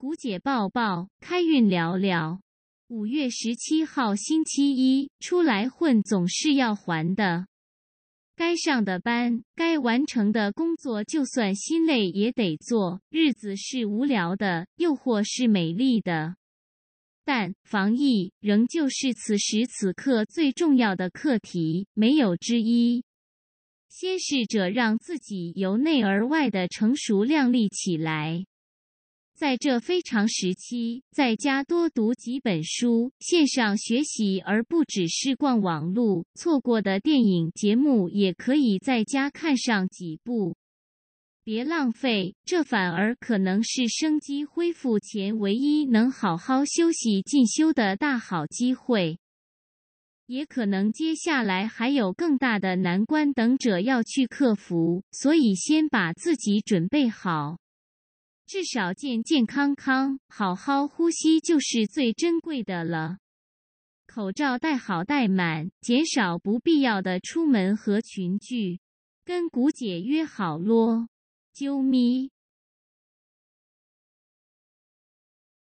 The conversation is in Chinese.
古姐抱抱，开运聊聊。五月十七号星期一，出来混总是要还的。该上的班，该完成的工作，就算心累也得做。日子是无聊的，又或是美丽的，但防疫仍旧是此时此刻最重要的课题，没有之一。先试着让自己由内而外的成熟靓丽起来。在这非常时期，在家多读几本书，线上学习，而不只是逛网路。错过的电影节目也可以在家看上几部。别浪费，这反而可能是生机恢复前唯一能好好休息进修的大好机会。也可能接下来还有更大的难关等着要去克服，所以先把自己准备好。至少健健康康，好好呼吸就是最珍贵的了。口罩戴好戴满，减少不必要的出门和群聚。跟古姐约好咯，啾咪。